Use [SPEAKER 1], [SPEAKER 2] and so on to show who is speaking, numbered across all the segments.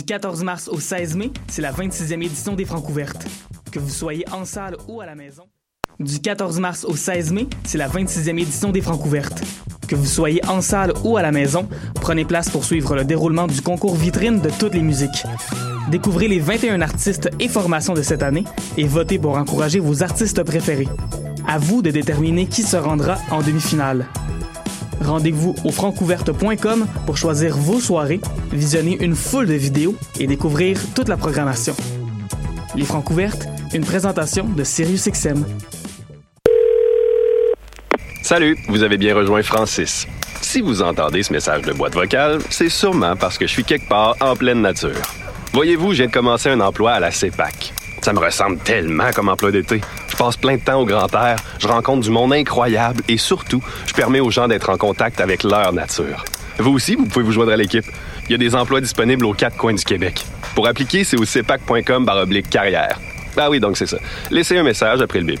[SPEAKER 1] Du 14 mars au 16 mai, c'est la 26e édition des Francs ouvertes. Que vous soyez en salle ou à la maison. Du 14 mars au 16 mai, c'est la 26e édition des Francs ouvertes. Que vous soyez en salle ou à la maison, prenez place pour suivre le déroulement du concours vitrine de toutes les musiques. Découvrez les 21 artistes et formations de cette année et votez pour encourager vos artistes préférés. À vous de déterminer qui se rendra en demi-finale. Rendez-vous au francouverte.com pour choisir vos soirées, visionner une foule de vidéos et découvrir toute la programmation. Les Francouvertes, une présentation de SiriusXM.
[SPEAKER 2] Salut, vous avez bien rejoint Francis. Si vous entendez ce message de boîte vocale, c'est sûrement parce que je suis quelque part en pleine nature. Voyez-vous, de commencer un emploi à la CEPAC. Ça me ressemble tellement comme emploi d'été. Je passe plein de temps au grand air, je rencontre du monde incroyable et surtout, je permets aux gens d'être en contact avec leur nature. Vous aussi, vous pouvez vous joindre à l'équipe. Il y a des emplois disponibles aux quatre coins du Québec. Pour appliquer, c'est au cepac.com carrière. Ah oui, donc c'est ça. Laissez un message après le bip.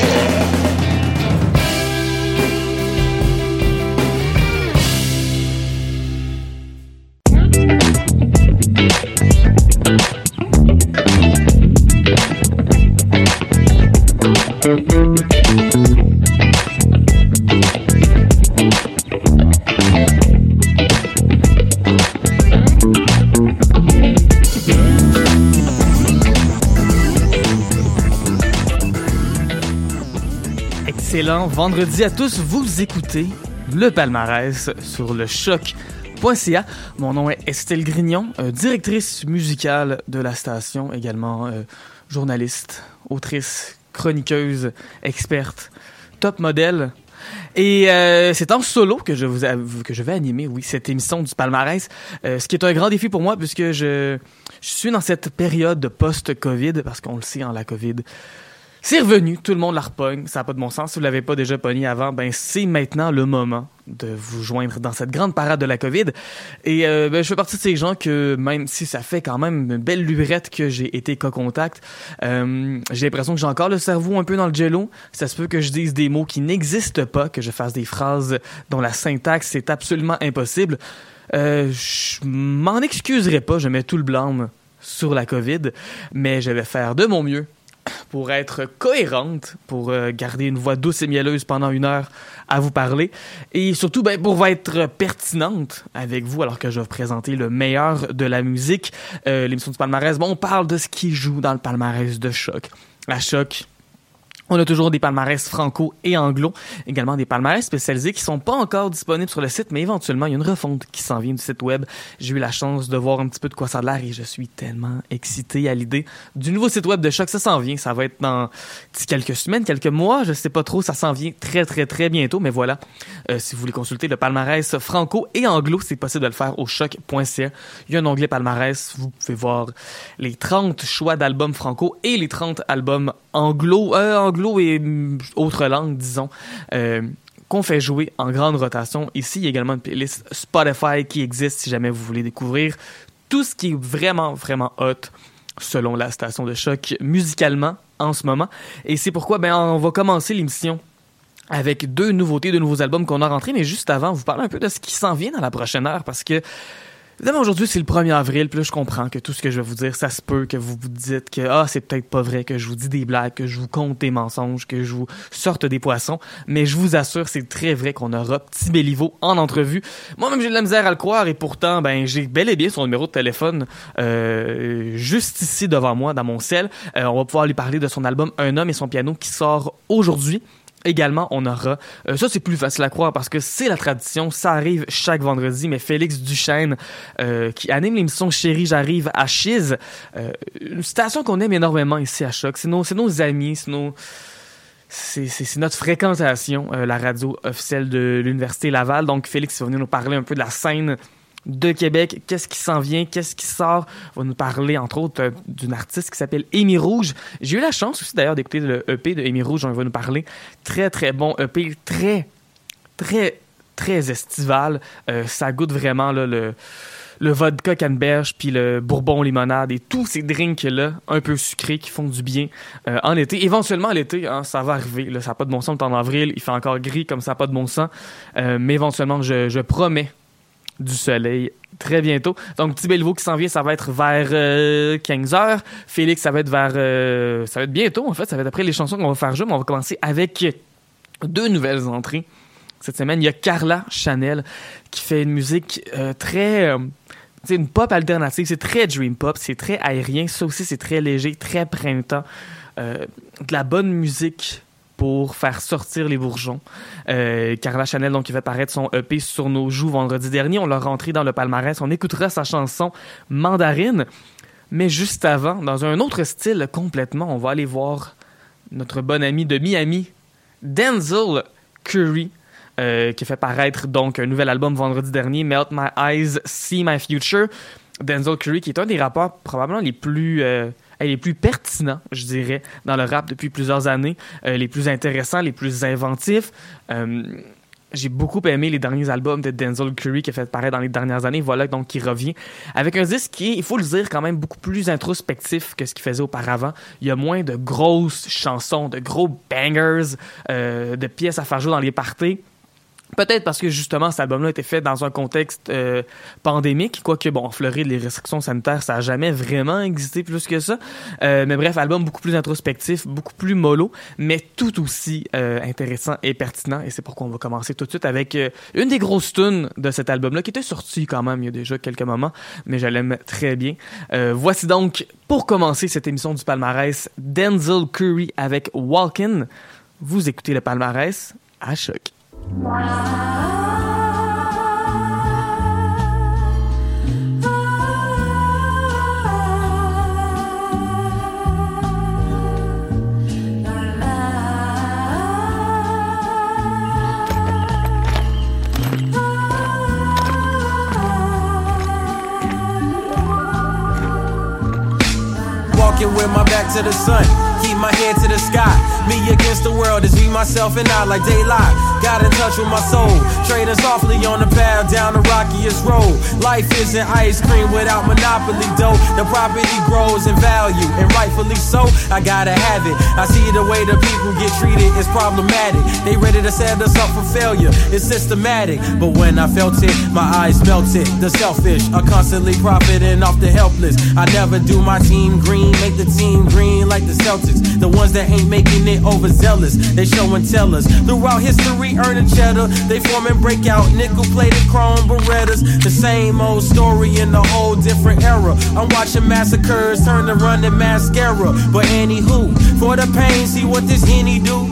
[SPEAKER 1] Vendredi à tous, vous écoutez le palmarès sur le choc.ca. Mon nom est Estelle Grignon, euh, directrice musicale de la station, également euh, journaliste, autrice, chroniqueuse, experte, top modèle. Et euh, c'est en solo que je vous que je vais animer, oui, cette émission du palmarès, ce qui est un grand défi pour moi puisque je, suis dans cette période de post-Covid, parce qu'on le sait, en la Covid, c'est revenu, tout le monde la ça n'a pas de bon sens. Si vous l'avez pas déjà pogné avant, ben c'est maintenant le moment de vous joindre dans cette grande parade de la COVID. Et euh, ben, je fais partie de ces gens que, même si ça fait quand même une belle lurette que j'ai été co-contact, euh, j'ai l'impression que j'ai encore le cerveau un peu dans le jello. Ça se peut que je dise des mots qui n'existent pas, que je fasse des phrases dont la syntaxe est absolument impossible. Euh, je m'en excuserai pas, je mets tout le blâme sur la COVID, mais je vais faire de mon mieux pour être cohérente, pour euh, garder une voix douce et mielleuse pendant une heure à vous parler, et surtout ben, pour être pertinente avec vous alors que je vais vous présenter le meilleur de la musique. Euh, L'émission du palmarès, bon, on parle de ce qui joue dans le palmarès de Choc. À Choc, on a toujours des palmarès franco et anglo, également des palmarès spécialisés qui sont pas encore disponibles sur le site, mais éventuellement il y a une refonte qui s'en vient du site web. J'ai eu la chance de voir un petit peu de quoi ça a l'air et je suis tellement excité à l'idée du nouveau site web de Choc. Ça s'en vient, ça va être dans quelques semaines, quelques mois, je sais pas trop, ça s'en vient très très très bientôt, mais voilà. Euh, si vous voulez consulter le palmarès franco et anglo, c'est possible de le faire au choc.ca. Il y a un onglet palmarès, vous pouvez voir les 30 choix d'albums franco et les 30 albums anglo, euh, anglo et autres langues, disons. Euh, qu'on fait jouer en grande rotation. Ici, il y a également une playlist Spotify qui existe si jamais vous voulez découvrir tout ce qui est vraiment, vraiment hot selon la station de choc musicalement en ce moment. Et c'est pourquoi ben, on va commencer l'émission avec deux nouveautés, deux nouveaux albums qu'on a rentrés. Mais juste avant, vous parler un peu de ce qui s'en vient dans la prochaine heure parce que Évidemment, aujourd'hui, c'est le 1er avril, puis là, je comprends que tout ce que je vais vous dire, ça se peut que vous vous dites que, ah, c'est peut-être pas vrai, que je vous dis des blagues, que je vous conte des mensonges, que je vous sorte des poissons, mais je vous assure, c'est très vrai qu'on aura Petit Béliveau en entrevue. Moi-même, j'ai de la misère à le croire, et pourtant, ben, j'ai bel et bien son numéro de téléphone, euh, juste ici devant moi, dans mon ciel. Euh, on va pouvoir lui parler de son album Un homme et son piano qui sort aujourd'hui. Également, on aura, euh, ça c'est plus facile à croire parce que c'est la tradition, ça arrive chaque vendredi, mais Félix Duchesne, euh, qui anime l'émission Chérie, j'arrive à Chiz, euh, une station qu'on aime énormément ici à Choc, c'est nos, amis, c'est nos... c'est notre fréquentation, la radio officielle de l'Université Laval. Donc, Félix va venir nous parler un peu de la scène de Québec, qu'est-ce qui s'en vient, qu'est-ce qui sort? va nous parler, entre autres, euh, d'une artiste qui s'appelle Amy Rouge. J'ai eu la chance aussi, d'ailleurs, d'écouter le EP de Amy Rouge, on va nous parler. Très, très bon EP, très, très, très estival. Euh, ça goûte vraiment le le vodka canneberge puis le bourbon limonade et tous ces drinks-là un peu sucrés qui font du bien euh, en été. Éventuellement, l'été, hein, ça va arriver. Là, ça n'a pas de bon sens, en avril, il fait encore gris comme ça n'a pas de bon sens. Mais éventuellement, je, je, promets du soleil très bientôt. Donc, Petit Bellevaux qui s'en vient, ça va être vers 15h. Euh, Félix, ça va être vers... ça va être bientôt, en fait. Ça va être après les chansons qu'on va faire jouer, mais on va commencer avec deux nouvelles entrées. Cette semaine, il y a Carla Chanel qui fait une musique très c'est une pop alternative, c'est très dream pop, c'est très aérien, ça aussi c'est très léger, très printemps. Euh, de la bonne musique pour faire sortir les bourgeons. Euh, Carla Chanel, donc, qui va paraître son EP sur nos joues vendredi dernier. On l'a rentré dans le palmarès. On écoutera sa chanson Mandarine. Mais juste avant, dans un autre style complètement, on va aller voir notre bon ami de Miami, Denzel Curry, euh, qui fait paraître donc un nouvel album vendredi dernier, Melt My Eyes, See My Future. Denzel Curry, qui est un des rappeurs probablement les plus euh, les plus pertinents, je dirais, dans le rap depuis plusieurs années, euh, les plus intéressants, les plus inventifs. j'ai beaucoup aimé les derniers albums de Denzel Curry qui a fait paraître dans les dernières années. Voilà donc qui revient avec un disque qui est, il faut le dire, quand même beaucoup plus introspectif que ce qu'il faisait auparavant. Il y a moins de grosses chansons, de gros bangers, de pièces à faire jouer dans les parties. Peut-être parce que justement cet album-là été fait dans un contexte euh, pandémique, quoique bon, en les restrictions sanitaires, ça a jamais vraiment existé plus que ça. Euh, mais bref, album beaucoup plus introspectif, beaucoup plus mollo, mais tout aussi euh, intéressant et pertinent. Et c'est pourquoi on va commencer tout de suite avec une des grosses tunes de cet album-là, qui était sorti quand même il y a déjà quelques moments, mais je l'aime très bien. voici donc, pour commencer cette émission du palmarès, Denzel Curry avec Walkin. Vous écoutez le palmarès à choc.
[SPEAKER 3] With my back to the sun. Keep my head to the sky. Me against the world is me, myself, and I like daylight. Got in touch with my soul. Trading softly on the path down the rockiest road. Life isn't ice cream without monopoly dough. The property grows in value, and rightfully so. I gotta have it. I see the way the people get treated is problematic. They ready to set us up for failure. It's systematic. But when I felt it, my eyes melted. The selfish are constantly profiting off the helpless. I never do my team green, make the team green like the Celtics. The ones that ain't making it overzealous, they show and tell us. Throughout history, earning cheddar, they form and break out nickel plated chrome berettas. The same old story in a whole different era. I'm watching massacres turn to running mascara. But anywho, for the pain, see what this henny do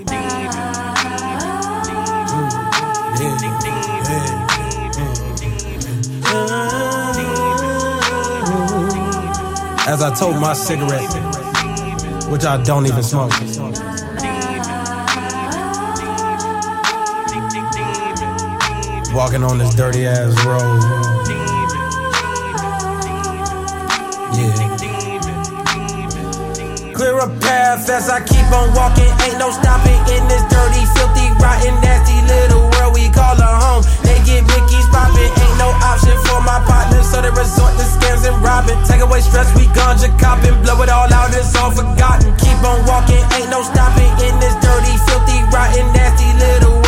[SPEAKER 3] As I told my cigarette, which I don't even smoke. Walking on this dirty ass road. A path as I keep on walking. Ain't no stopping in this dirty, filthy, rotten, nasty little world we call a home. They get Mickey's poppin', ain't no option for my partners, so they resort to scams and robbing. Take away stress, we ganja copping, blow it all out, it's all forgotten. Keep on walking, ain't no stopping in this dirty, filthy, rotten, nasty little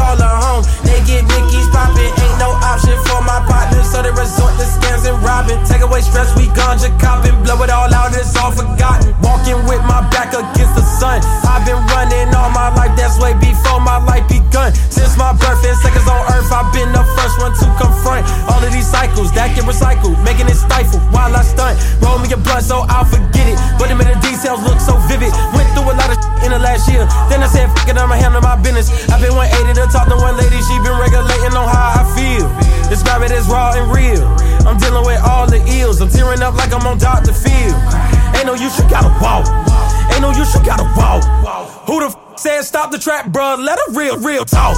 [SPEAKER 3] call her home. They get Mickey's poppin', ain't no option for my partner, so they resort to scams and robbing. Take away stress, we ganja copping, blow it all out, it's all forgotten. Walking with my back against the sun. I've been running all my life, that's way before my life begun. Since my birth and seconds on earth, I've been the first one to confront all of these cycles that get recycled, making it stifle while I stunt.
[SPEAKER 4] Roll
[SPEAKER 3] me a blunt so I'll forget it, but the minute the details look so vivid. Went through a lot of in the last year, then I said, fuck it, I'ma handle my business.
[SPEAKER 4] I've been 180 to talk to one lady, she been regulating on how I feel. Describe it as raw and real. I'm dealing with all the ills. I'm tearing up like I'm on Dr. Phil. Ain't no use, you gotta walk. Ain't no use, you gotta walk. Who the f said stop the trap, bruh? Let a real, real talk.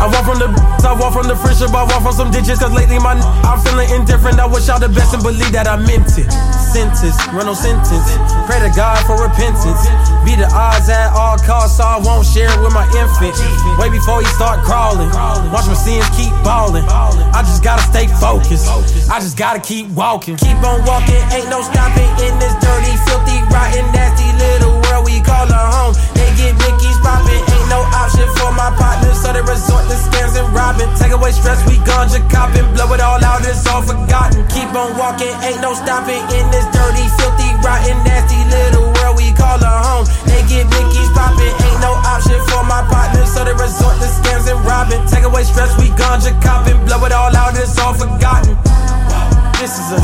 [SPEAKER 4] I walk from the I walk from the friendship, I walk from some ditches, cause lately my I'm feeling indifferent. I wish y'all the best and believe that I meant it. Sentence, run no sentence. Pray to God for repentance. Be the odds at all costs, so I won't share it with my infant. Way before he start crawling. Watch my sins keep balling. I just gotta stay focused. I just gotta keep walking. Keep on walking, ain't no stopping in this dirty, filthy, rotten, nasty little world we call a home. They get Mickey's popping, ain't no option for my partners, so they resort to scams and robbing. Take away stress, we ganja copping, blow it all out, it's all forgotten. Keep on walking, ain't no stopping in this dirty, filthy, rotten, nasty little world we call a home. They get Mickey's popping, ain't no option for my partners, so they resort to scams and robbing. Take away stress, we ganja copping, blow it all out, it's all forgotten. This is a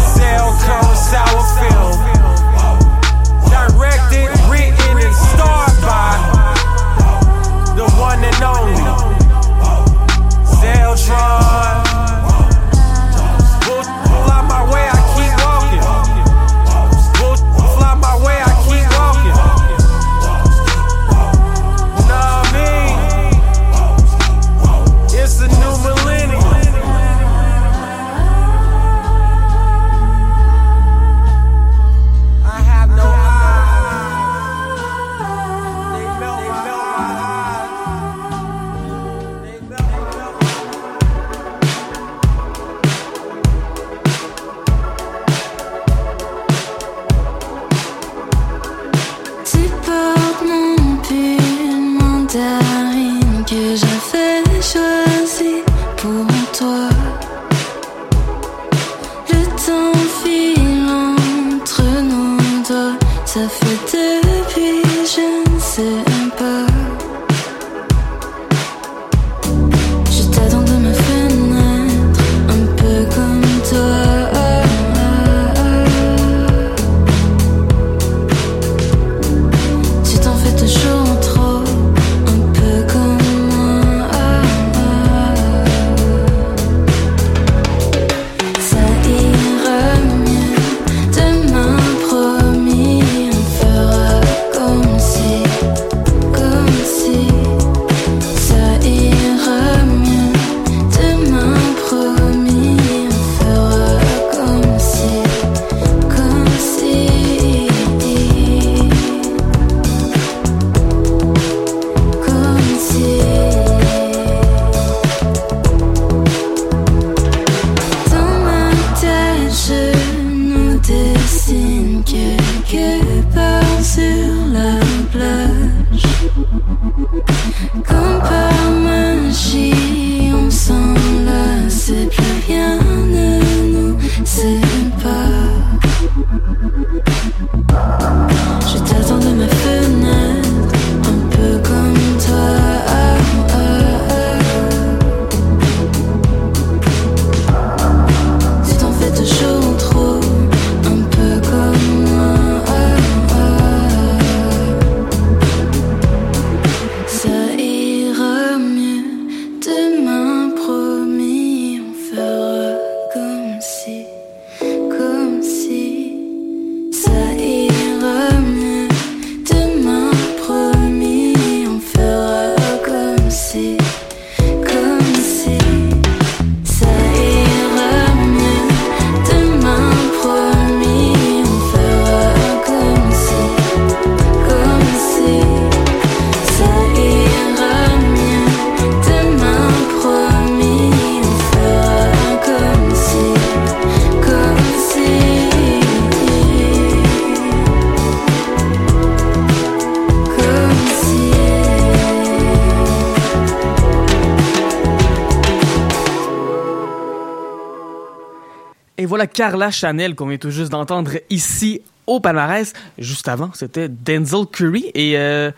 [SPEAKER 1] Carla Chanel qu'on vient tout juste d'entendre ici au palmarès. Juste avant, c'était Denzel Curry. Et euh,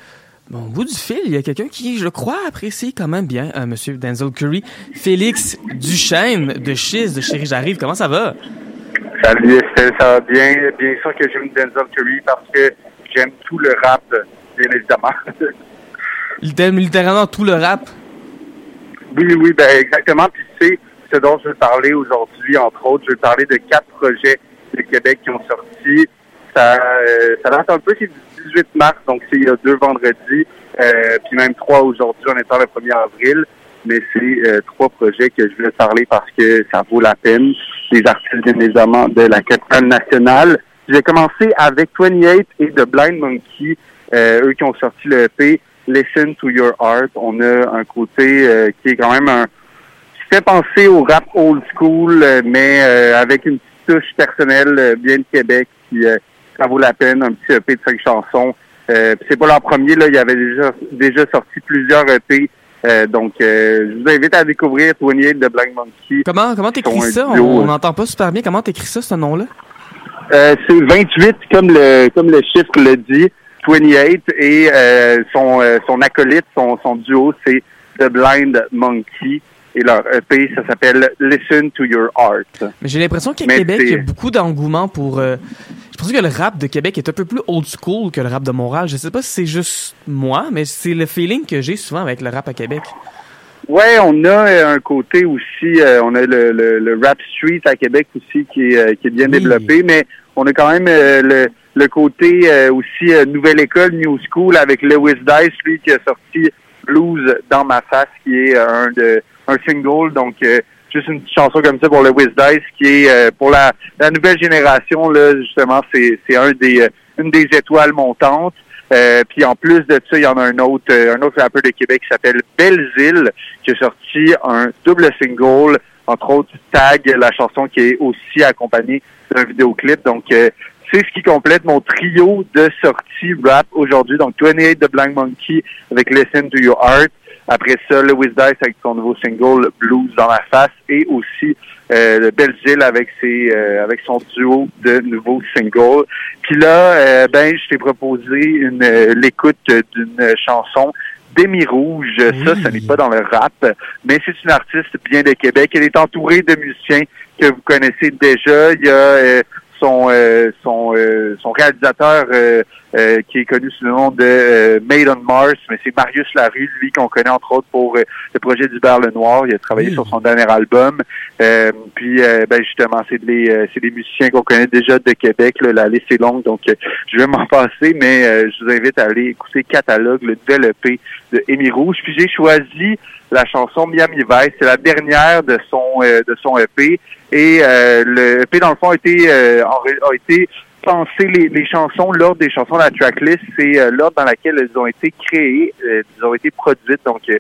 [SPEAKER 1] bon, au bout du fil, il y a quelqu'un qui, je crois, apprécie quand même bien euh, Monsieur Denzel Curry. Félix Duchesne de Chiz de Chérie J'arrive. Comment ça va?
[SPEAKER 5] Salut Estelle, ça va bien? Bien sûr que j'aime Denzel Curry parce que j'aime tout le rap, bien évidemment.
[SPEAKER 1] Il t'aime littéralement tout le rap?
[SPEAKER 5] Oui, oui, ben exactement. Puis c'est ce dont je veux parler aujourd'hui, entre autres. Je veux parler de quatre projets de Québec qui ont sorti. Ça, euh, ça date un peu, c'est du 18 mars, donc c'est il y a deux vendredis, euh, puis même trois aujourd'hui, en étant le 1er avril. Mais c'est euh, trois projets que je veux parler parce que ça vaut la peine. Les artistes, bien évidemment, de la capitale nationale. J'ai commencé avec 28 et The Blind Monkey, euh, eux qui ont sorti le EP Listen to Your Art. On a un côté euh, qui est quand même un fait penser au rap old school, euh, mais euh, avec une petite touche personnelle euh, bien de Québec. Qui, euh, ça vaut la peine, un petit EP de cinq chansons. Euh, puis c'est pas leur premier, là, il y avait déjà déjà sorti plusieurs EP. Euh, donc, euh, je vous invite à découvrir 28 de Blind Monkey.
[SPEAKER 1] Comment comment t'écris ça?
[SPEAKER 5] duo,
[SPEAKER 1] On n'entend pas super bien. Comment t'écris ça, ce nom-là?
[SPEAKER 5] Euh, c'est 28 comme le comme le chiffre le dit, 28 et euh, son euh, son acolyte, son son duo, c'est The Blind Monkey et leur EP ça s'appelle Listen to Your Art.
[SPEAKER 1] Mais j'ai l'impression qu'à Québec, il y a beaucoup d'engouement pour. euh, je pense que le rap de Québec est un peu plus old school que le rap de Montréal. Je sais pas si c'est juste moi, mais c'est le feeling que j'ai souvent avec le rap à Québec.
[SPEAKER 5] Ouais, on a euh, un côté aussi, euh, on a le, le, le rap street à Québec aussi qui est, qui est bien
[SPEAKER 1] Oui.
[SPEAKER 5] développé, mais on a quand même euh, le, le côté aussi nouvelle école, new school avec Lewis Dice, lui qui a sorti Blues dans ma face, qui est euh, un de un single, donc euh, juste une petite chanson comme ça pour Lewis Dice, qui est euh, pour la, nouvelle génération là, justement, c'est c'est un des une des étoiles montantes. Puis en plus de ça, il y en a un autre, un autre rappeur de Québec qui s'appelle Belzile, qui a sorti un double single, entre autres Tag, la chanson qui est aussi accompagnée d'un vidéoclip. Donc euh, c'est ce qui complète mon trio de sorties rap aujourd'hui. Donc 28 de Blank Monkey avec Listen to Your Art. Après ça, Lewis Dice avec son nouveau single Blues dans la face et aussi euh, le Belzile avec ses euh, avec son duo de nouveaux singles. Puis là, euh, ben je t'ai proposé une euh, l'écoute d'une chanson d'Emi Rouge. Ça, ça n'est pas dans le rap, mais c'est une artiste bien de Québec. Elle est entourée de musiciens que vous connaissez déjà. Il y a euh, son euh, son euh, son réalisateur euh, euh, qui est connu sous le nom de euh, Made on Mars, mais c'est Marius Larue, lui qu'on connaît entre autres pour euh, le projet d'Hubert Lenoir. Il a travaillé sur son dernier album. Euh, puis euh, ben justement, c'est des euh, c'est des musiciens qu'on connaît déjà de Québec. Là, la liste est longue, donc je vais m'en passer, mais euh, je vous invite à aller écouter Catalogue, le nouvel EP de Amy Rouge. Puis j'ai choisi la chanson Miami Vice. C'est la dernière de son euh, de son EP. Et euh, le EP, dans le fond, a été, euh, a été pensé, les, les chansons, l'ordre des chansons, la tracklist, c'est euh, l'ordre dans laquelle elles ont été créées, euh, elles ont été produites. Donc, euh,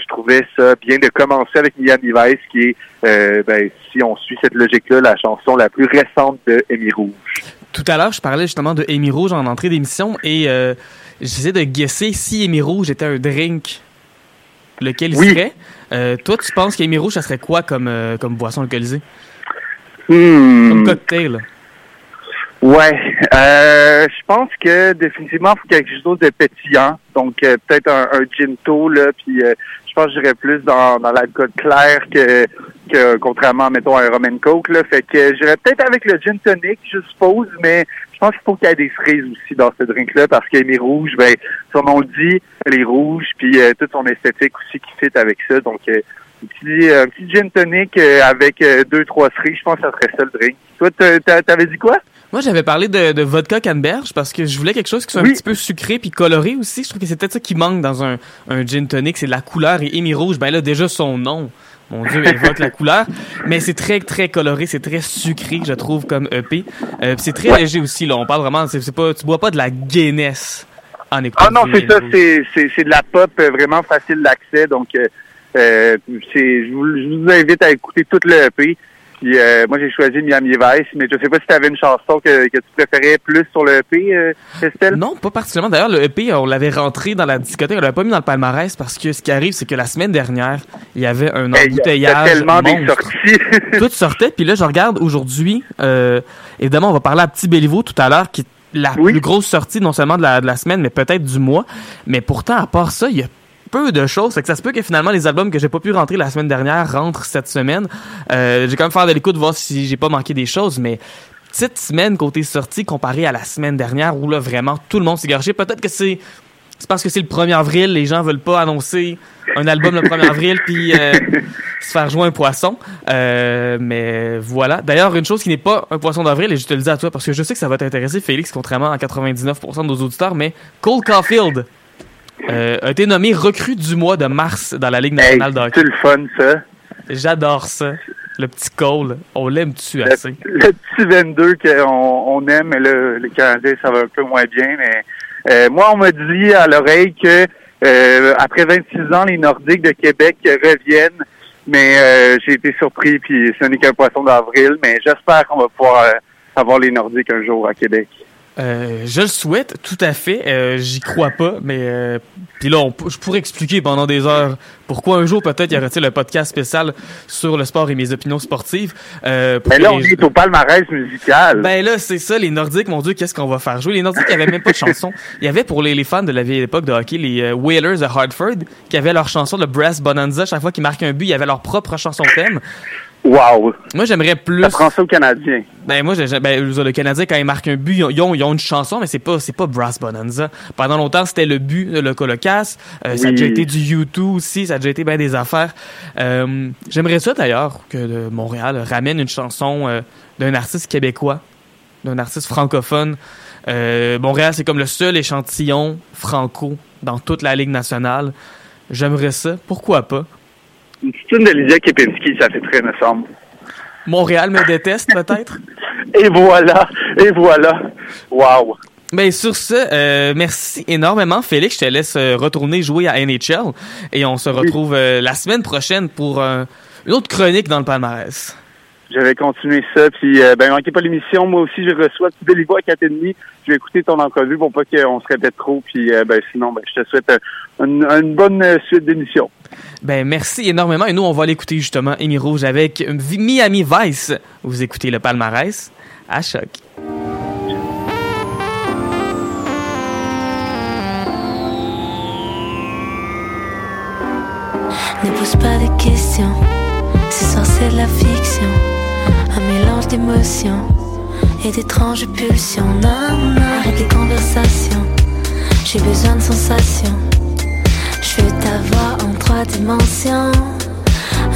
[SPEAKER 5] je trouvais ça bien de commencer avec Miami Vice, qui est, euh, ben, si on suit cette logique-là, la chanson la plus récente de Amy Rouge.
[SPEAKER 1] Tout à l'heure, je parlais justement de Amy Rouge en entrée d'émission et euh, j'essayais de guesser si Amy Rouge était un drink, lequel il
[SPEAKER 5] Oui.
[SPEAKER 1] serait. Euh, toi, tu penses qu'Amy Rouge, ça serait quoi comme, euh, comme boisson alcoolisée?
[SPEAKER 5] Hmm.
[SPEAKER 1] Comme cocktail?
[SPEAKER 5] Ouais, euh, je pense que définitivement, il faut quelque chose de pétillant. Donc euh, peut-être un, un ginto là, puis euh, je pense que j'irais plus dans, dans l'alcool clair que, que contrairement mettons à un rum and coke là. Fait que j'irais peut-être avec le gin tonic, je suppose, mais je pense qu'il faut qu'il y ait des cerises aussi dans ce drink là parce qu'elle est rouge, ben son nom le dit, elle est rouge, puis euh, toute son esthétique aussi qui fit avec ça. Donc euh, un petit, un petit gin tonic euh, avec euh, deux trois cerises, je pense que ça serait ça le drink. Toi, t'avais dit quoi?
[SPEAKER 1] Moi, j'avais parlé de, de vodka canneberge parce que je voulais quelque chose qui soit un petit peu sucré puis coloré aussi. Je trouve que c'est peut-être ça qui manque dans un, un gin tonic, c'est de la couleur. Et Amy Rouge, ben là, déjà son nom, mon Dieu, évoque la couleur. Mais c'est très, très coloré, c'est très sucré, je trouve, comme EP. Euh, c'est très
[SPEAKER 5] Ouais.
[SPEAKER 1] léger aussi, là. On parle vraiment, c'est pas, tu bois pas de la Guinness en écoutant
[SPEAKER 5] Ah non, c'est ça, c'est, c'est, c'est de la pop euh, vraiment facile d'accès. Donc, euh, euh, c'est, je, vous, je vous invite à écouter toute le EP. Puis, euh, moi, j'ai choisi Miami Vice, mais je sais pas si tu avais une chanson que, que tu préférais plus sur le EP, euh, Estelle.
[SPEAKER 1] Non, pas particulièrement. D'ailleurs, le EP, on l'avait rentré dans la discothèque, on l'avait pas mis dans le palmarès parce que ce qui arrive, c'est que la semaine dernière, il y avait un
[SPEAKER 5] Hey, Il
[SPEAKER 1] embouteillage
[SPEAKER 5] tellement des sorties.
[SPEAKER 1] tout sortait. Puis là, je regarde aujourd'hui, euh, évidemment, on va parler à Petit Béliveau tout à l'heure, qui est la
[SPEAKER 5] Oui.
[SPEAKER 1] plus grosse sortie, non seulement de la, de la semaine, mais peut-être du mois. Mais pourtant, à part ça, il y a peu de choses. Fait que ça se peut que finalement, les albums que j'ai pas pu rentrer la semaine dernière rentrent cette semaine. Euh, j'ai quand même faire de l'écoute, voir si j'ai pas manqué des choses, mais petite semaine côté sortie comparé à la semaine dernière où là, vraiment, tout le monde s'est gâché. Peut-être que c'est c'est parce que c'est le 1er avril, les gens veulent pas annoncer un album le 1er avril puis euh, se faire jouer un poisson. Euh, mais voilà. D'ailleurs, une chose qui n'est pas un poisson d'avril, et je te le dis à toi parce que je sais que ça va t'intéresser, Félix, contrairement à 99% de nos auditeurs, mais Cole Caulfield euh, a été nommé recrue du mois de mars dans la Ligue
[SPEAKER 5] Hey,
[SPEAKER 1] nationale de hockey.
[SPEAKER 5] c'est le fun, ça?
[SPEAKER 1] J'adore ça. Le petit Cole, on l'aime-tu
[SPEAKER 5] Le,
[SPEAKER 1] assez?
[SPEAKER 5] le petit 22 qu'on on aime, mais là, les Canadiens, ça va un peu moins bien. Mais euh, moi, on m'a dit à l'oreille que euh, après 26 ans, les Nordiques de Québec reviennent. Mais euh, j'ai été surpris, puis ce n'est qu'un poisson d'avril. Mais j'espère qu'on va pouvoir euh, avoir les Nordiques un jour à Québec.
[SPEAKER 1] Euh, je le souhaite, tout à fait. Euh, J'y crois pas, mais euh, puis là, on je pourrais expliquer pendant des heures pourquoi un jour peut-être y aurait-il un podcast spécial sur le sport et mes opinions sportives. Euh,
[SPEAKER 5] Mais là, on
[SPEAKER 1] les-
[SPEAKER 5] est au palmarès musical.
[SPEAKER 1] Ben là, c'est ça, les Nordiques, mon Dieu, qu'est-ce qu'on va faire jouer? Les Nordiques, il y avait même pas de chanson. Il y avait pour les, les fans de la vieille époque de hockey, les euh, Whalers de Hartford, qui avaient leur chanson de Brass Bonanza. Chaque fois qu'ils marquent un but, il y avait leur propre chanson thème.
[SPEAKER 5] Wow!
[SPEAKER 1] Moi, j'aimerais plus...
[SPEAKER 5] Ça prend ça aux Canadiens.
[SPEAKER 1] Ben moi, ben, le Canadien quand il marque un but, ils ont, ils une chanson, mais c'est pas c'est pas Brass Bonanza. Pendant longtemps, c'était le but, le Colocasse. Euh, Ça a déjà été du U2 aussi, ça a déjà été bien des affaires. Euh, J'aimerais ça d'ailleurs que Montréal ramène une chanson euh, d'un artiste québécois, d'un artiste francophone. Montréal, c'est comme le seul échantillon franco dans toute la Ligue nationale. J'aimerais ça. Pourquoi pas?
[SPEAKER 5] Une petite tune de Lydia Kepinski, ça fait très me semble.
[SPEAKER 1] Montréal me déteste peut-être?
[SPEAKER 5] Et voilà! Et voilà! Wow!
[SPEAKER 1] Ben sur ce, euh, merci énormément Félix. Je te laisse euh, retourner jouer à NHL et on se retrouve euh, la semaine prochaine pour une autre chronique dans le palmarès.
[SPEAKER 5] Je vais continuer ça, puis euh, ben manquez pas l'émission. Moi aussi, je reçois tu Béliveau à 4h30. Je vais écouter ton entrevue pour pas qu'on se répète trop, puis euh, ben sinon, ben, je te souhaite euh, une, une bonne euh, suite d'émission.
[SPEAKER 1] Ben merci énormément et nous on va l'écouter justement Amy Rouge avec Miami Vice. Vous écoutez le palmarès à choc.
[SPEAKER 4] Ne pose pas de questions, ce soir c'est de la fiction. Mélange d'émotions et d'étranges pulsions. Non, arrête les conversations. J'ai besoin de sensations. Je veux t'avoir en trois dimensions.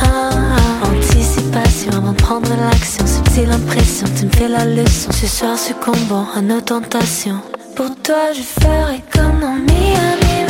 [SPEAKER 4] Ah, ah, anticipation avant de prendre l'action. Subtile impression, tu me fais la leçon. Ce soir succombant à nos tentations. Pour toi, je ferai comme dans Miami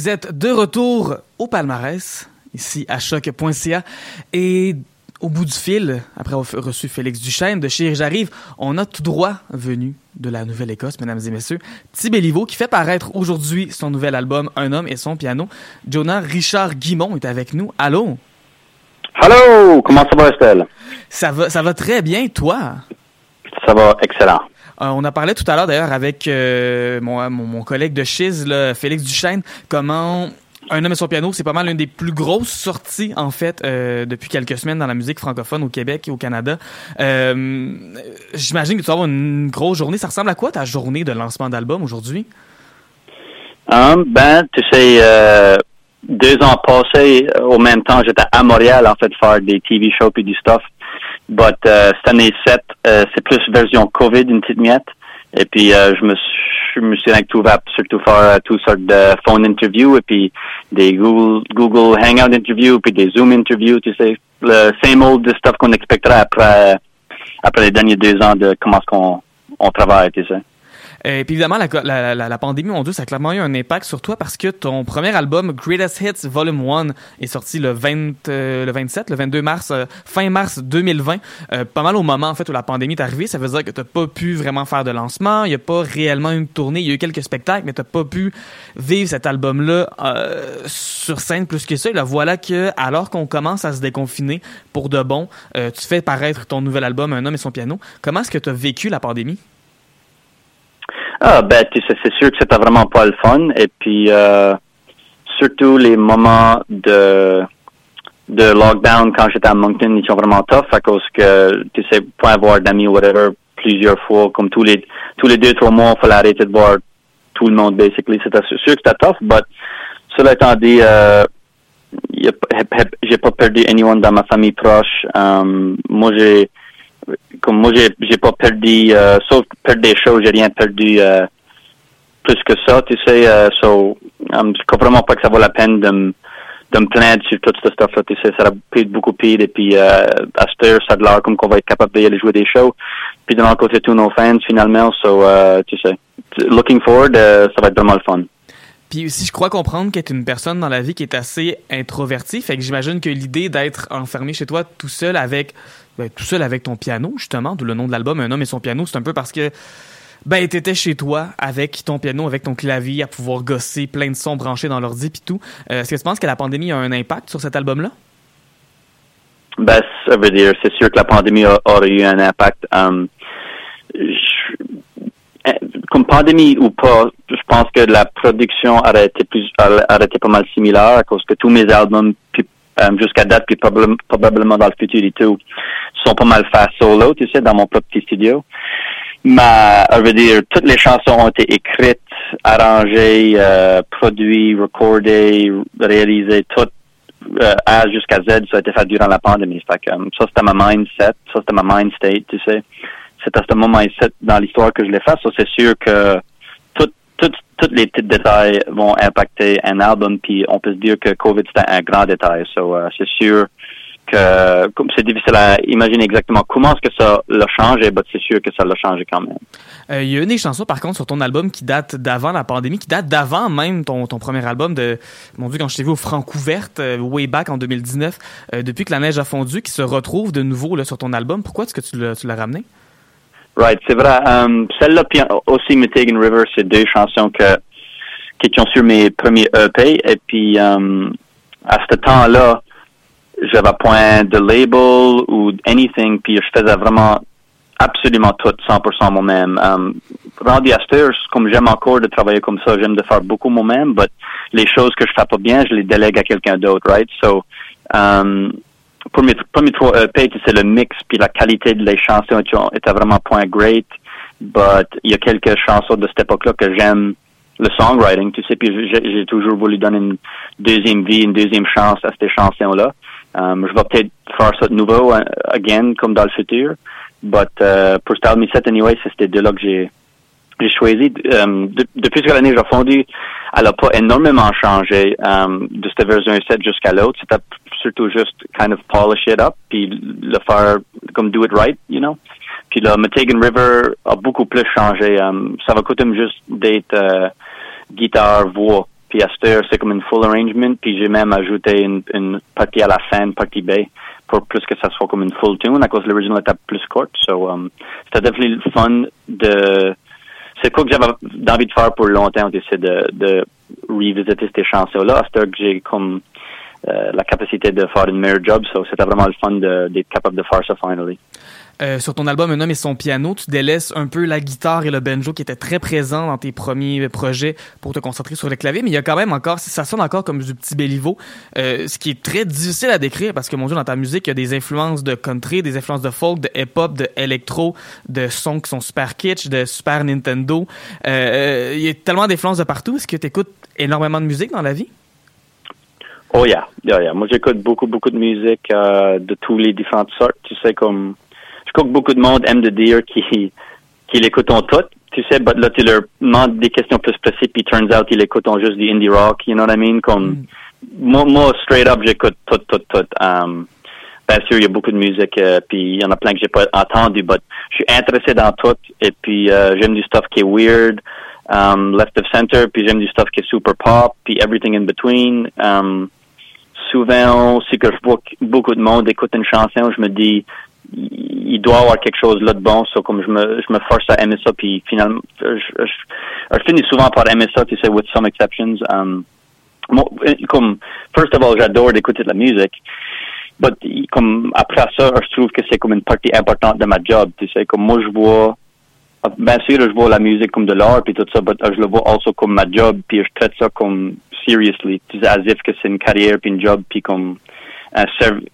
[SPEAKER 1] vous êtes de retour au palmarès, ici à choc.ca. Et au bout du fil, après avoir reçu Félix Duchesne de chez J'arrive, on a tout droit venu de la Nouvelle-Écosse, mesdames et messieurs, Tibéliveau, qui fait paraître aujourd'hui son nouvel album Un homme et son piano. Jonah Richard Guimont est avec nous. Allô?
[SPEAKER 6] Allô? Comment ça va, Estelle?
[SPEAKER 1] Ça va, ça va très bien, toi?
[SPEAKER 6] Ça va excellent.
[SPEAKER 1] Euh, on a parlé tout à l'heure d'ailleurs avec euh, mon, mon, collègue de Chiz, Félix Duchesne, comment un homme et son piano, c'est pas mal une des plus grosses sorties en fait euh, depuis quelques semaines dans la musique francophone au Québec et au Canada. J'imagine que tu vas avoir une grosse journée. Ça ressemble à quoi ta journée de lancement d'album aujourd'hui?
[SPEAKER 6] ben, tu sais, deux ans passés, au même temps, j'étais à Montréal en fait faire des TV shows et du stuff. But uh, cette année 7, uh, c'est plus version COVID, une petite miette. Et puis uh, je me je me suis retrouvé à surtout faire toutes sortes de phone interviews et puis des Google Google Hangout interviews puis des Zoom interviews, tu sais, le same old stuff qu'on expecterait après après les derniers deux ans de comment est-ce qu'on on travaille, tu sais.
[SPEAKER 1] Et puis évidemment, la, pandémie, mon Dieu, ça a clairement eu un impact sur toi parce que ton premier album, Greatest Hits Volume 1, est sorti le, 20, euh, le 27, le 22 mars, euh, fin mars 2020. Euh, pas mal au moment en fait où la pandémie est arrivée. Ça veut dire que t'as pas pu vraiment faire de lancement. Il n'y a pas réellement une tournée. Il y a eu quelques spectacles, mais t'as pas pu vivre cet album-là sur scène plus que ça. Et là, voilà que alors qu'on commence à se déconfiner pour de bon, tu fais paraître ton nouvel album, Un homme et son piano. Comment est-ce que tu as vécu la pandémie?
[SPEAKER 6] Ah, ben, tu sais, c'est sûr que c'était vraiment pas le fun. Et puis, euh, surtout les moments de de lockdown quand j'étais à Moncton, ils sont vraiment tough à cause que, tu sais, pas avoir d'amis ou whatever plusieurs fois, comme tous les tous les deux, trois mois, il fallait arrêter de voir tout le monde, basically. C'était sûr que c'était tough, but cela étant dit, euh, j'ai pas perdu anyone dans ma famille proche. Um, moi, j'ai comme moi j'ai pas perdu euh, sauf perdre des choses j'ai rien perdu euh, plus que ça tu sais euh, so um, je vraiment pas que ça vaut la peine de me de plaindre sur tout ce stuff là tu sais ça a pris beaucoup pire et puis euh, à cette heure ça a l'air comme qu'on va être capable d'aller jouer des shows puis de l'autre côté tous nos fans finalement so euh, tu sais looking forward ça va être vraiment le fun
[SPEAKER 1] puis aussi, je crois comprendre qu'être une personne dans la vie qui est assez introvertie. Fait que j'imagine que l'idée d'être enfermé chez toi tout seul avec ben, tout seul avec ton piano, justement, d'où le nom de l'album, Un homme et son piano, c'est un peu parce que ben t'étais chez toi avec ton piano, avec ton clavier, à pouvoir gosser plein de sons branchés dans l'ordi puis tout. Euh, est-ce que tu penses que la pandémie a un impact sur cet album-là?
[SPEAKER 6] Ben, ça veut dire, c'est sûr que la pandémie aurait eu un impact. Um, comme pandémie ou pas, je pense que la production aurait été plus, aurait été pas mal similaire à cause que tous mes albums, jusqu'à date, puis probablement dans le futur et tout, sont pas mal fait solo, tu sais, dans mon propre petit studio. Mais, je veux dire, toutes les chansons ont été écrites, arrangées, euh, produites, recordées, réalisées, toutes euh, A jusqu'à Z, ça a été fait durant la pandémie. Fait que, ça, c'était ma mindset, ça, c'était ma mind state, tu sais. C'est à ce moment dans l'histoire que je l'ai fait. Ça, c'est sûr que tous les petits détails vont impacter un album, puis on peut se dire que COVID, c'était un grand détail. So, euh, c'est sûr que c'est difficile à imaginer exactement comment est-ce que ça l'a changé, mais c'est sûr que ça l'a changé quand même.
[SPEAKER 1] Euh, il y a une des chansons, par contre, sur ton album qui date d'avant la pandémie, qui date d'avant même ton, ton premier album de, mon Dieu, quand je t'ai vu au Francouverte, euh, way back en 2019, depuis que la neige a fondu, qui se retrouve de nouveau là, sur ton album. Pourquoi est-ce que tu l'as ramené?
[SPEAKER 6] Right, c'est vrai. Um, Celle-là, puis aussi Mitigan River, c'est deux chansons que, qui sont sur mes premiers EP. Et puis, um, à ce temps-là, j'avais point de label ou anything, puis je faisais vraiment absolument tout 100% moi-même. Um, rendu à comme j'aime encore de travailler comme ça, j'aime de faire beaucoup moi-même, mais les choses que je fais pas bien, je les délègue à quelqu'un d'autre, right? So, um, pour mes, premiers trois EP, c'est le mix puis la qualité de les chansons était vraiment point great. But il y a quelques chansons de cette époque-là que j'aime le songwriting, tu sais, puis j'ai toujours voulu donner une deuxième vie, une deuxième chance à ces chansons-là. Um, je vais peut-être faire ça de nouveau, uh, again, comme dans le futur. But uh, pour Style Me Set Anyway, c'est ces deux-là que j'ai j'ai choisi. Um, depuis que l'année j'ai fondu, elle a pas énormément changé um, de cette version 7 jusqu'à l'autre. C'était surtout juste kind of polish it up, puis le faire comme do it right, you know. Puis le Matagan River a beaucoup plus changé. Um, ça va coûter juste d'être uh, guitare, voix Puis à c'est comme une full arrangement. Puis j'ai même ajouté une, partie à la fin, une partie B, pour plus que ça soit comme une full tune, à cause de l'original était plus courte. So, um, c'était definitely fun de... C'est quoi que j'avais envie de faire pour longtemps, c'est de, de revisiter ces chansons-là. À que j'ai comme euh, la capacité de faire une meilleure job. So, c'était vraiment le fun d'être capable de faire ça finally.
[SPEAKER 1] Euh, sur ton album Un homme et son piano, tu délaisses un peu la guitare et le banjo qui étaient très présents dans tes premiers projets pour te concentrer sur le clavier, mais il y a quand même encore, ça sonne encore comme du petit Béliveau, euh, ce qui est très difficile à décrire parce que mon Dieu, dans ta musique, il y a des influences de country, des influences de folk, de hip-hop, de électro, de sons qui sont super kitsch, de super Nintendo. Euh, il y a tellement d'influences de partout. Est-ce que tu écoutes énormément de musique dans la vie?
[SPEAKER 6] Oh yeah, yeah, yeah. Moi, j'écoute beaucoup, beaucoup de musique de tous les différentes sortes. Tu sais, comme je crois que beaucoup de monde aime de dire qu'ils qu écoutent tout. Tu sais, but là, tu leur demandes des questions plus précises, puis turns out, ils écoutent juste du indie rock, you know what I mean? Comme, mm. moi, moi, straight up, j'écoute tout, tout, tout. Um, bien sûr, il y a beaucoup de musique, euh, puis il y en a plein que j'ai pas entendu, but je suis intéressé dans tout, et puis euh, j'aime du stuff qui est weird, um, left of center, puis j'aime du stuff qui est super pop, puis everything in between. Um, souvent, aussi que je vois beaucoup de monde écoute une chanson, je me dis, il doit avoir quelque chose là de bon. Comme je me, force à aimer ça, puis finalement, je, finis souvent par aimer ça, tu sais, with some exceptions. Um, comme, first of all, j'adore d'écouter de la musique. But, comme, après ça, je trouve que c'est comme une partie importante de ma job, tu sais, comme moi, je vois, bien sûr, je vois la musique comme de l'art, puis tout ça, mais je le vois aussi comme ma job, puis je traite ça comme seriously, as if que c'est une carrière, puis une job, puis comme, un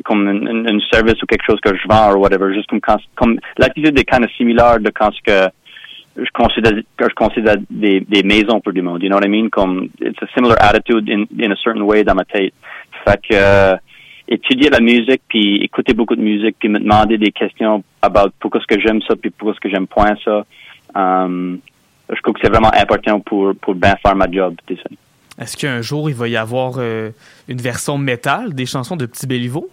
[SPEAKER 6] comme un, service ou quelque chose que je vends ou whatever. Juste comme, comme l'attitude est kind of similaire de quand que je considère je considère des, maisons pour du monde. You know what I mean? Comme it's a similar attitude in in a certain way dans ma tête. Fait que euh, étudier la musique puis écouter beaucoup de musique puis me demander des questions about pourquoi est-ce que j'aime ça puis pourquoi est-ce que j'aime point ça. Um, je trouve que c'est vraiment important pour pour bien faire ma job. Tu sais.
[SPEAKER 1] Est-ce qu'un jour, il va y avoir euh, une version métal des chansons de Petit Béliveau?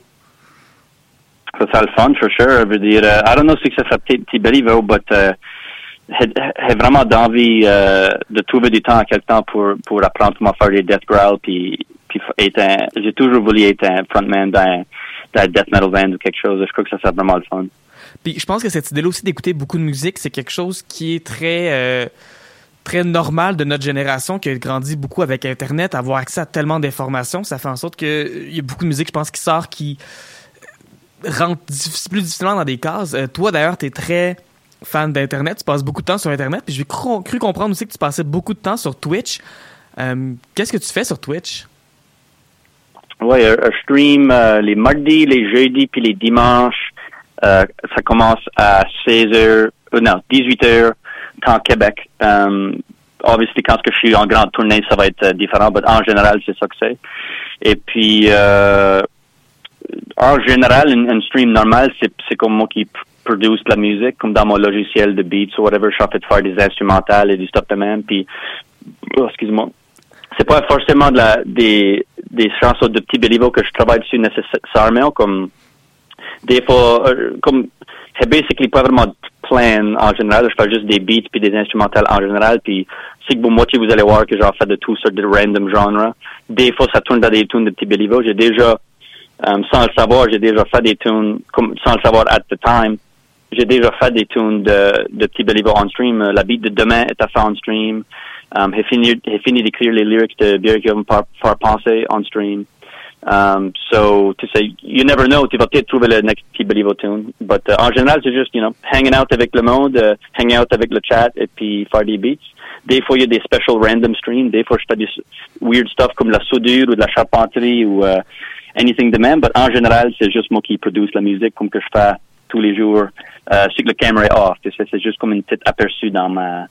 [SPEAKER 6] Ça serait le fun, for sure. Je veux dire, uh, I don't know si ça serait Petit Béliveau, mais uh, j'ai vraiment d'envie uh, de trouver du temps à quel temps pour, pour apprendre comment faire des death growl, puis, puis j'ai toujours voulu être un frontman d'un, death metal band ou quelque chose. Je crois que ça serait vraiment le fun.
[SPEAKER 1] Puis je pense que cette idée-là aussi d'écouter beaucoup de musique, c'est quelque chose qui est très... Euh, très normal de notre génération qui a grandi beaucoup avec Internet, avoir accès à tellement d'informations, ça fait en sorte qu'il y a beaucoup de musique, je pense, qui sort qui rentre plus difficilement dans des cases. Euh, toi, d'ailleurs, tu es très fan d'Internet, tu passes beaucoup de temps sur Internet, puis j'ai cru, comprendre aussi que tu passais beaucoup de temps sur Twitch. Euh, qu'est-ce que tu fais sur Twitch?
[SPEAKER 6] Oui, je stream euh, les mardis, les jeudis, puis les dimanches. ça commence à 16h, non, 18h temps Québec. Um, obviously, quand je suis en grande tournée, ça va être euh, différent, mais en général, c'est ça que c'est. Et puis, euh, en général, un, stream normal, c'est comme moi qui produce la musique, comme dans mon logiciel de beats ou whatever, je suis en de faire des instrumentales et du stuff de même. Puis, oh, excuse-moi, c'est pas forcément de des, chansons de petits béliveau que je travaille dessus nécessairement, comme des fois, euh, comme c'est basically pas vraiment plein en général. Je fais juste des beats puis des instrumentales en général. Puis si vous moitié vous allez voir que j'en fais de tout sortes de random genres. Des fois, ça tourne dans des tunes de petit Béliveau. J'ai déjà, um, sans le savoir, j'ai déjà fait des tunes, comme, sans le savoir at the time, j'ai déjà fait des tunes de, de petit Béliveau on stream. La beat de demain est à faire on stream. Um, j'ai fini, j'ai fini d'écrire les lyrics de Bière qui va me faire penser on stream. Um, so to say, you never know, tu vas peut-être trouver le next Belivo tune. But uh, en général, c'est juste, you know, hanging out avec le monde, uh, hanging out avec le chat et puis faire des beats. Des fois, il y a des special random streams. Des fois, je fais des weird stuff comme la soudure ou de la charpenterie ou uh, anything de même. But en général, c'est juste moi qui produce la musique comme que je fais tous les jours. Uh, c'est que le camera est off. C'est juste comme une petite aperçu dans ma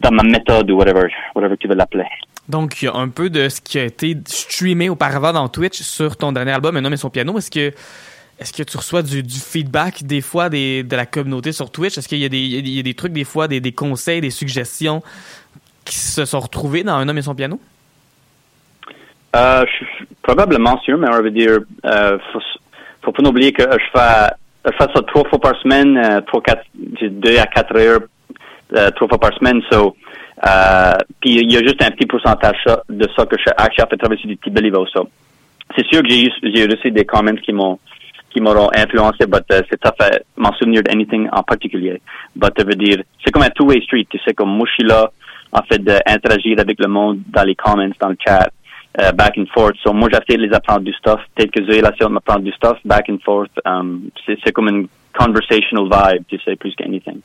[SPEAKER 6] dans ma méthode ou whatever, whatever tu veux l'appeler.
[SPEAKER 1] Donc, un peu de ce qui a été streamé auparavant dans Twitch sur ton dernier album, Un homme et son piano. Est-ce que, est-ce que tu reçois du, feedback des fois des, de la communauté sur Twitch? Est-ce qu'il y a des, trucs, des fois, des, conseils, des suggestions qui se sont retrouvés dans Un homme et son piano?
[SPEAKER 6] Euh, je suis probablement sûr, mais on va dire, euh, faut, pas oublier que je fais, je fais ça trois fois par semaine, euh, trois, quatre, deux à quatre heures, euh, trois fois par semaine. So, Euh, puis il y a juste un petit pourcentage de ça que je suis actually fait travailler sur du petit Beliveau. So. C'est sûr que j'ai j'ai reçu des comments qui m'ont qui m'auront influencé, but uh, c'est tough à m'en souvenir d'anything en particulier. But ça veut dire, c'est comme un two-way street, tu sais, comme moi je suis là, en fait, d'interagir avec le monde dans les comments, dans le chat, uh, back and forth. So moi j'essaie de les apprendre du stuff, peut-être que ils de m'apprendre du stuff, back and forth. Um, c'est comme une conversational vibe, tu sais, plus qu'anything.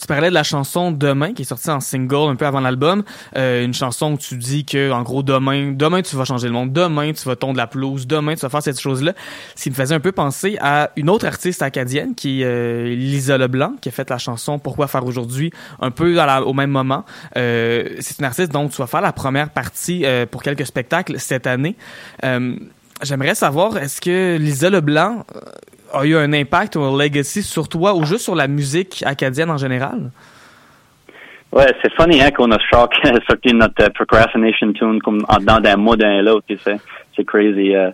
[SPEAKER 1] Tu parlais de la chanson Demain qui est sortie en single un peu avant l'album, euh, une chanson où tu dis que en gros demain, demain tu vas changer le monde, demain tu vas tondre la pelouse, demain tu vas faire cette chose-là. Ce qui me faisait un peu penser à une autre artiste acadienne qui est euh, Lisa Leblanc qui a fait la chanson Pourquoi faire aujourd'hui un peu au même moment. Euh, c'est une artiste dont tu vas faire la première partie euh, pour quelques spectacles cette année. Euh, j'aimerais savoir, est-ce que Lisa Leblanc a eu un impact ou un legacy sur toi ou juste sur la musique acadienne en général?
[SPEAKER 6] Ouais, c'est funny hein, qu'on a sorti notre uh, procrastination tune comme dans d'un mois d'un l'autre, tu sais. C'est crazy. Uh,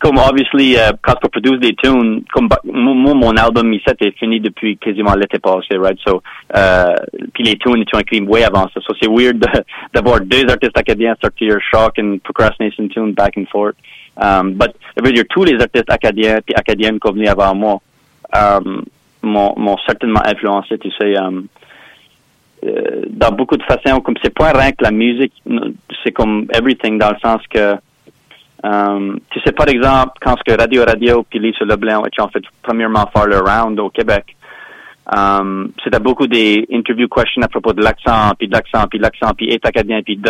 [SPEAKER 6] comme obviously, uh, quand on produit des tunes, comme moi, mon album il est fini depuis quasiment l'été passé, right? So, puis les tunes ils sont écrits way avant ça. So c'est weird d'avoir deux artistes acadiens sortir Shock and Procrastination tune back and forth. Um, but, tous les artistes acadiens et acadiennes qui sont venus avant moi um, m'ont certainement influencé, tu sais, um, euh, dans beaucoup de façons. Comme c'est pas rien que la musique, c'est comme everything dans le sens que um, tu sais, par exemple, quand ce que Radio Radio puis Lisa Leblanc ont fait premièrement faire le round au Québec, c'était beaucoup des interview questions à propos de l'accent, puis de l'accent, puis de l'accent, puis être acadien, puis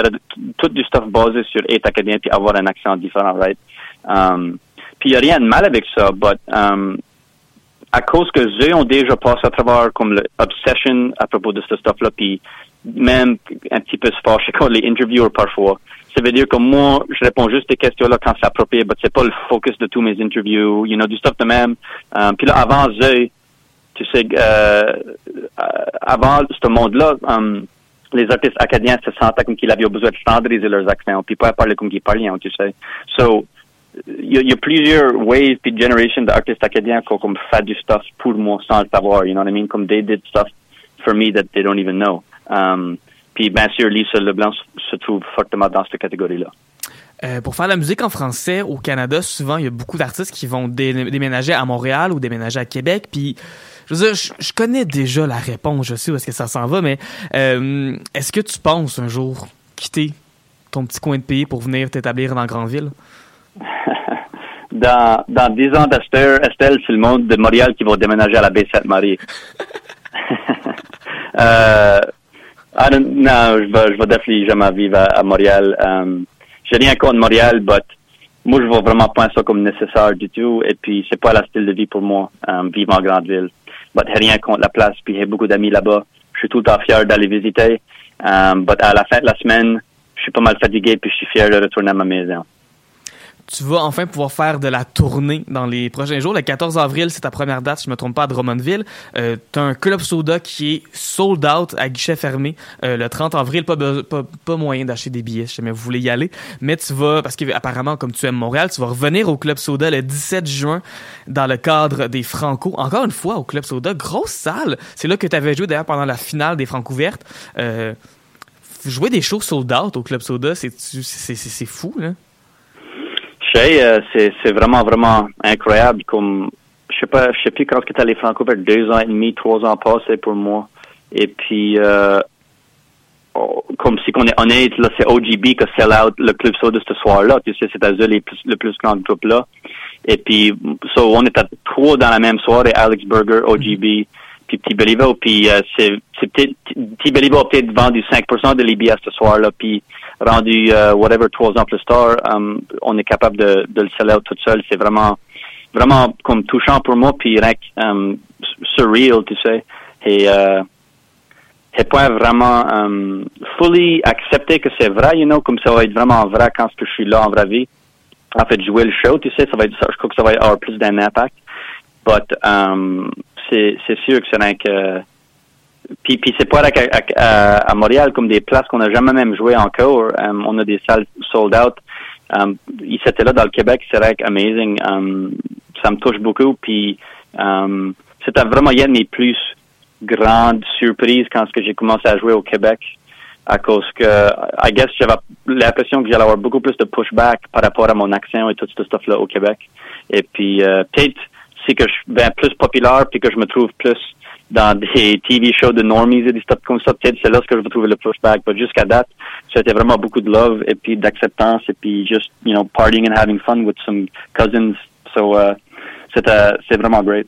[SPEAKER 6] tout du stuff basé sur être acadien, puis avoir un accent différent, right? Um, puis il n'y a rien de mal avec ça, but um, à cause que eux ont déjà passé à travers comme l'obsession à propos de ce stuff-là, puis même un petit peu se fâcher contre les interviewers parfois. Ça veut dire que moi, je réponds juste des questions-là quand c'est approprié, mais c'est pas le focus de tous mes interviews, you know, du stuff de même. Um, puis là, avant eux, tu sais, euh, avant ce monde-là, um, les artistes acadiens se sentaient comme qu'ils avaient besoin de standardiser leurs accents, puis pas parler comme qu'ils parlaient, tu sais. So, il y, a plusieurs waves puis generations d'artistes acadiens qui ont fait du stuff pour moi sans le savoir, you know what I mean? Comme they did stuff for me that they don't even know. Um, puis bien sûr, Lisa Leblanc se trouve fortement dans cette catégorie-là.
[SPEAKER 1] Euh, pour faire la musique en français au Canada, souvent il y a beaucoup d'artistes qui vont déménager à Montréal ou déménager à Québec. Puis je veux dire, je, connais déjà la réponse, je sais où est-ce que ça s'en va, mais euh, est-ce que tu penses un jour quitter ton petit coin de pays pour venir t'établir dans grande ville?
[SPEAKER 6] Dans, dans 10 ans d'Estelle, Estelle, c'est le monde de Montréal qui va déménager à la baie Sainte-Marie. euh, non, je vais, je vais définitivement jamais vivre à, Montréal. Um, j'ai rien contre Montréal, but moi, je vois vraiment pas ça comme nécessaire du tout. Et puis, c'est pas la style de vie pour moi, um, vivre en grande ville. But j'ai rien contre la place, puis j'ai beaucoup d'amis là-bas. Je suis tout le temps fier d'aller visiter. Um, but à la fin de la semaine, je suis pas mal fatigué, puis je suis fier de retourner à ma maison
[SPEAKER 1] tu vas enfin pouvoir faire de la tournée dans les prochains jours. Le 14 avril, c'est ta première date, si je me trompe pas, à Drummondville. Euh, tu as un Club Soda qui est sold out à guichet fermé. Euh, le 30 avril, pas, moyen d'acheter des billets si jamais vous voulez y aller. Mais tu vas, parce qu'apparemment, comme tu aimes Montréal, tu vas revenir au Club Soda le 17 juin dans le cadre des Franco. Encore une fois, au Club Soda, grosse salle. C'est là que tu avais joué d'ailleurs pendant la finale des Franco ouvertes. Euh, jouer des shows sold out au Club Soda, c'est fou, là?
[SPEAKER 6] Euh, c'est vraiment, vraiment incroyable. Comme, je sais pas, je sais plus quand tu allé franco vers deux ans et demi, trois ans passés pour moi. Et puis, euh, oh, comme si qu'on est honnête, là, c'est OGB qui sell out le club soda ce soir-là. Tu sais, c'est à les plus, le plus grand groupe là. Et puis, so, on était trois dans la même soirée, Alex Burger, OGB, puis Petit Beliveau. Puis, euh, c'est, c'est peut-être, Petit Beliveau a peut-être vendu 5% de l'IBS ce soir-là. Puis, rendu uh, whatever trois ans plus tard, um, on est capable de, de le sell out tout seul. C'est vraiment vraiment comme touchant pour moi puis um, surreal, tu sais. Et euh, c'est pas vraiment um, fully accepté que c'est vrai, you know, comme ça va être vraiment vrai quand je suis là en vraie vie. En fait, jouer le show, tu sais, ça va être, je crois que ça va avoir plus d'un impact. But um, c'est sûr que c'est rien que puis, puis c'est pas à, à, Montréal comme des places qu'on n'a jamais même joué encore. Um, on a des salles sold out. Um, il s'était là dans le Québec, c'est vrai amazing. Um, ça me touche beaucoup. Puis um, c'était vraiment une de mes plus grandes surprises quand j'ai commencé à jouer au Québec. à cause que, I guess, j'avais l'impression que j'allais avoir beaucoup plus de pushback par rapport à mon accent et tout ce stuff-là au Québec. Et puis, euh, peut-être, c'est que je suis ben, plus populaire puis que je me trouve plus dans des TV shows de normies et des stuff comme ça, peut-être c'est là que je vais trouver le pushback. Mais jusqu'à date, c'était vraiment beaucoup de love et puis d'acceptance et puis just, you know, partying and having fun with some cousins. So, uh, c'était, c'est vraiment great.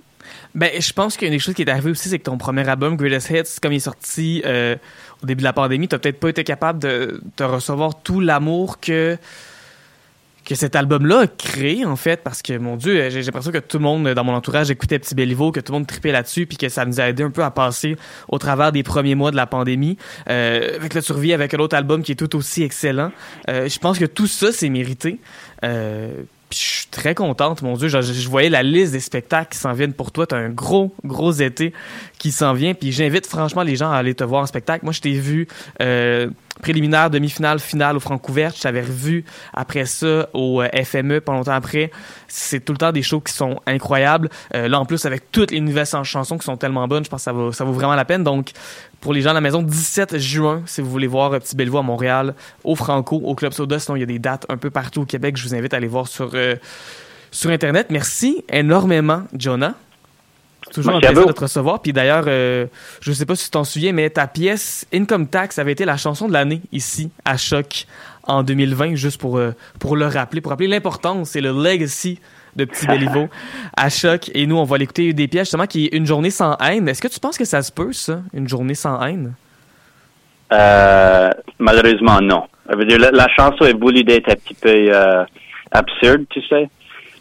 [SPEAKER 1] Ben, je pense qu'une des choses qui est arrivée aussi, c'est que ton premier album, Greatest Hits, comme il est sorti euh, au début de la pandémie, t'as peut-être pas été capable de, de recevoir tout l'amour que que cet album-là a créé, en fait, parce que, mon Dieu, j'ai l'impression que tout le monde dans mon entourage écoutait Petit Béliveau, que tout le monde tripait là-dessus, puis que ça nous a aidé un peu à passer au travers des premiers mois de la pandémie. Euh, avec le survie, avec un autre album qui est tout aussi excellent. Euh, je pense que tout ça, c'est mérité. Euh, je suis très contente, mon Dieu. Je, voyais la liste des spectacles qui s'en viennent pour toi. Tu as un gros, gros été qui s'en vient. Puis j'invite franchement les gens à aller te voir en spectacle. Moi, je t'ai vu euh, préliminaire, demi-finale, finale au Francouverte. Je t'avais revu après ça au euh, FME, pas longtemps après. C'est tout le temps des shows qui sont incroyables. Euh, là, en plus, avec toutes les nouvelles chansons qui sont tellement bonnes, je pense que ça vaut, vraiment la peine. Donc, pour les gens à la maison, 17 juin, si vous voulez voir Petit Bellevue à Montréal, au Franco, au Club Soda. Sinon, il y a des dates un peu partout au Québec. Je vous invite à aller voir sur, euh, sur Internet. Merci énormément, Jonah. Toujours
[SPEAKER 6] Merci
[SPEAKER 1] un plaisir de te recevoir. Puis d'ailleurs, euh, je ne sais pas si tu t'en souviens, mais ta pièce Income Tax avait été la chanson de l'année ici, à Choc, en 2020, juste pour, euh, pour le rappeler, pour rappeler l'importance et le legacy de Petit Béliveau à Choc. Et nous, on va l'écouter des pièces, justement, qui est Une journée sans haine. Est-ce que tu penses que ça se peut, ça, Une journée sans haine?
[SPEAKER 6] Euh, malheureusement, non. La, la chanson est voulu d'être un petit peu euh, absurde, tu sais.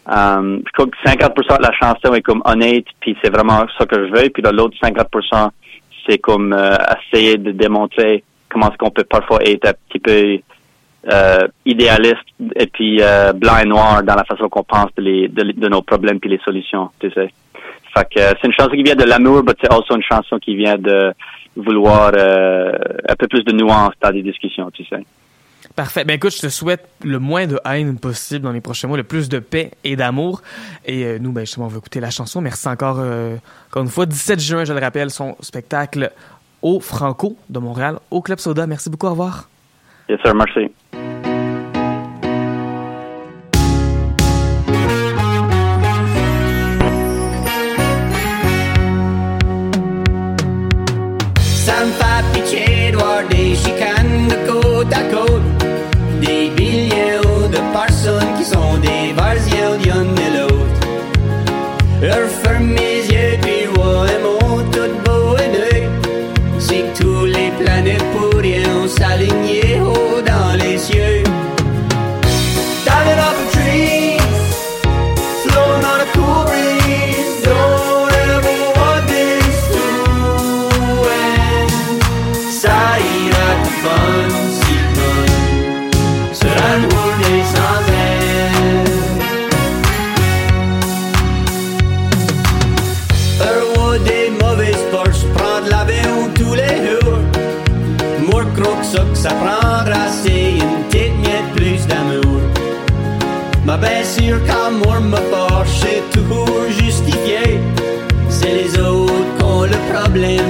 [SPEAKER 6] Um, je crois que 50% de la chanson est comme honnête, puis c'est vraiment ça que je veux. Puis l'autre 50%, c'est comme euh, essayer de démontrer comment est-ce qu'on peut parfois être un petit peu euh, idéaliste et puis euh, blanc et noir dans la façon qu'on pense de, les, nos problèmes puis les solutions, tu sais. Fait que c'est une chanson qui vient de l'amour, mais c'est aussi une chanson qui vient de vouloir euh, un peu plus de nuance dans des discussions, tu sais.
[SPEAKER 1] Parfait. Ben écoute, je te souhaite le moins de haine possible dans les prochains mois, le plus de paix et d'amour. Et euh, nous, ben justement, on va écouter la chanson. Merci encore, euh, encore une fois. 17 juin, je le rappelle, son spectacle au Franco de Montréal, au Club Soda. Merci beaucoup. Au revoir.
[SPEAKER 6] Yes, sir. Merci.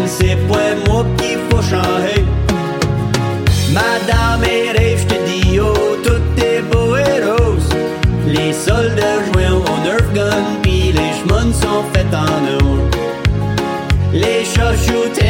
[SPEAKER 7] C'est pas moi qu'il faut changer. Madame et rêve, je te dis, oh, tout est beau et rose. Les soldats jouent au nerf gun, puis les chemins sont faits en or. Les chats shootés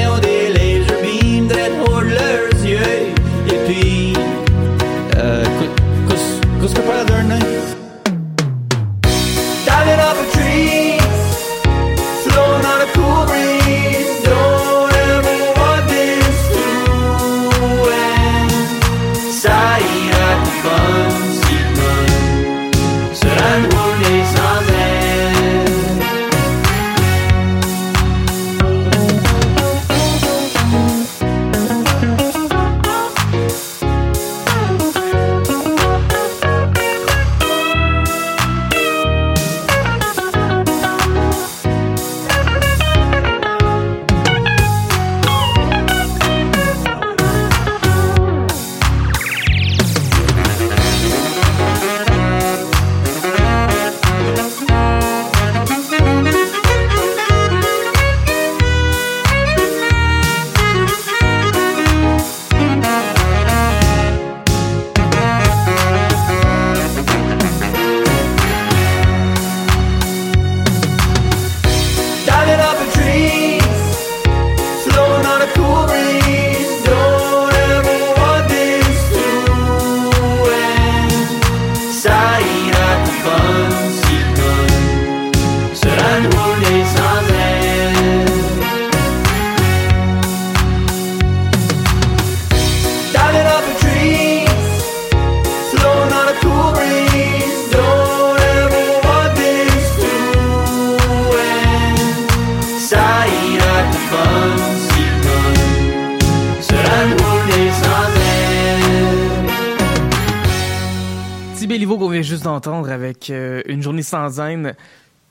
[SPEAKER 1] Juste d'entendre avec euh, une journée sans haine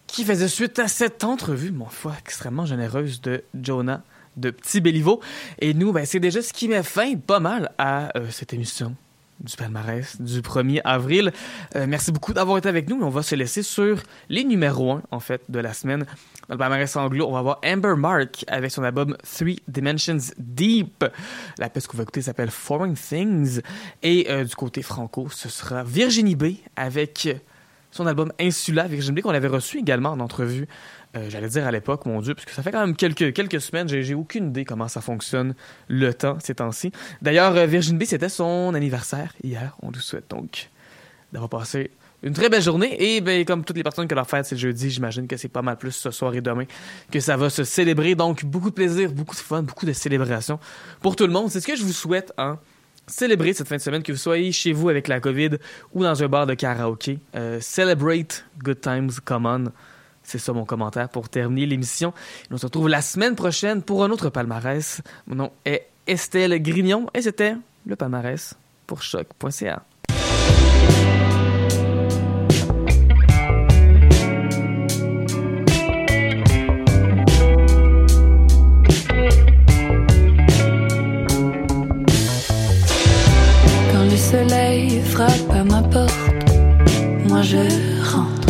[SPEAKER 1] qui faisait suite à cette entrevue, mon foi, extrêmement généreuse de Jonah de Petit Béliveau. Et nous, ben, c'est déjà ce qui met fin pas mal à euh, cette émission du palmarès du 1er avril. Euh, merci beaucoup d'avoir été avec nous. On va se laisser sur les numéros 1, en fait, de la semaine. Dans le palmarès anglo, on va voir Amber Mark avec son album Three Dimensions Deep. La pièce qu'on va écouter s'appelle Foreign Things. Et euh, du côté franco, ce sera Virginie B avec son album Insula. Virginie B qu'on avait reçu également en entrevue euh, j'allais dire à l'époque, mon Dieu, parce que ça fait quand même quelques, quelques semaines, j'ai, aucune idée comment ça fonctionne le temps ces temps-ci. D'ailleurs, euh, Virginie B, c'était son anniversaire hier. On lui souhaite donc d'avoir passé une très belle journée. Et ben, comme toutes les personnes que leur fête c'est jeudi, j'imagine que c'est pas mal plus ce soir et demain que ça va se célébrer. Donc, beaucoup de plaisir, beaucoup de fun, beaucoup de célébration pour tout le monde. C'est ce que je vous souhaite, hein. Célébrer cette fin de semaine, que vous soyez chez vous avec la COVID ou dans un bar de karaoké. Euh, celebrate good times, come on. C'est ça mon commentaire pour terminer l'émission. On se retrouve la semaine prochaine pour un autre palmarès. Mon nom est Estelle Grignon et c'était le palmarès pour choc.ca.
[SPEAKER 4] moi je rentre.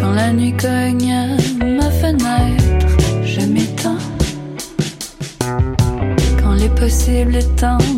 [SPEAKER 4] Quand la nuit cogne à ma fenêtre, je m'éteins. Quand les possibles tendent